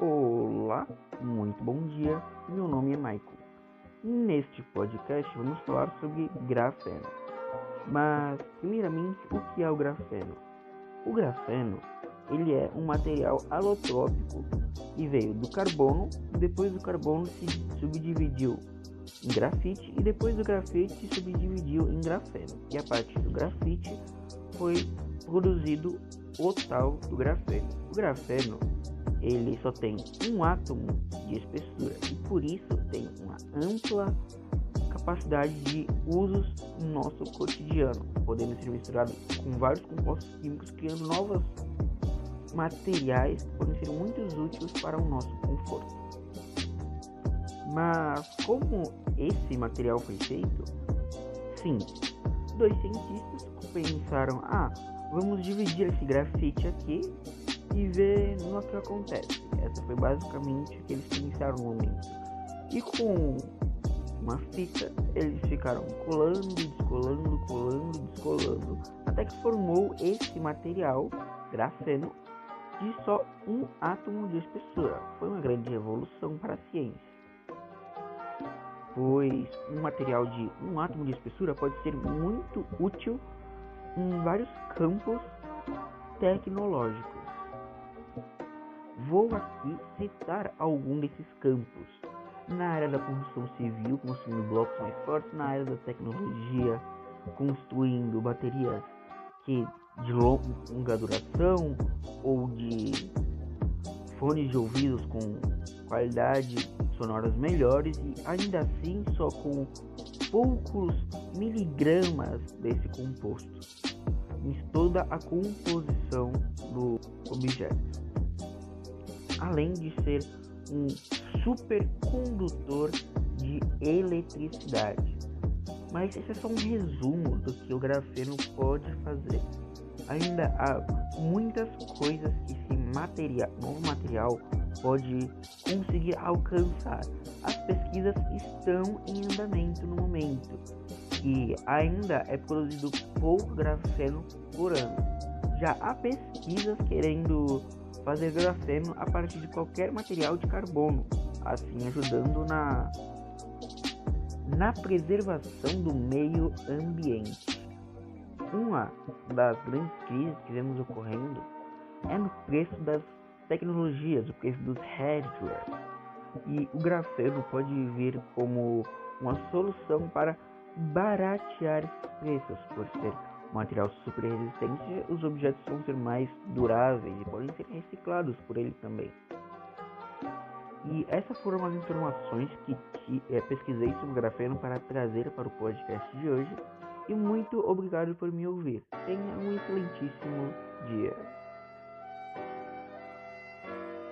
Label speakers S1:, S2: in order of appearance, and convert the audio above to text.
S1: Olá, muito bom dia. Meu nome é Michael. Neste podcast vamos falar sobre grafeno. Mas, primeiramente, o que é o grafeno? O grafeno, ele é um material alotrópico que veio do carbono depois do carbono se subdividiu em grafite e depois do grafite se subdividiu em grafeno. E a partir do grafite foi produzido o tal do grafeno. O grafeno ele só tem um átomo de espessura e por isso tem uma ampla capacidade de usos no nosso cotidiano, podendo ser misturado com vários compostos químicos, criando novos materiais que podem ser muito úteis para o nosso conforto. Mas como esse material foi feito? Sim, dois cientistas pensaram: ah, vamos dividir esse grafite aqui e ver no que acontece. Essa foi basicamente o que eles pensaram no momento. E com uma fita, eles ficaram colando, descolando, colando, descolando, até que formou esse material, grafeno, de só um átomo de espessura. Foi uma grande revolução para a ciência. Pois um material de um átomo de espessura pode ser muito útil em vários campos tecnológicos. Vou aqui citar algum desses campos. Na área da construção civil, construindo blocos mais fortes, na área da tecnologia, construindo baterias que de longa duração ou de fones de ouvidos com qualidade sonoras melhores e ainda assim só com poucos miligramas desse composto em toda a composição do objeto além de ser um supercondutor de eletricidade. Mas esse é só um resumo do que o grafeno pode fazer. Ainda há muitas coisas que esse material, novo material pode conseguir alcançar. As pesquisas estão em andamento no momento e ainda é produzido pouco grafeno por ano. Já há pesquisas querendo fazer grafeno a partir de qualquer material de carbono, assim ajudando na, na preservação do meio ambiente. Uma das grandes crises que vemos ocorrendo é no preço das tecnologias, o preço dos hardware. E o grafeno pode vir como uma solução para baratear esses preços, por ser material super resistente, os objetos vão ser mais duráveis e podem ser reciclados por ele também. E essas foram as informações que te, é, pesquisei sobre grafeno para trazer para o podcast de hoje. E muito obrigado por me ouvir. Tenha um excelentíssimo dia.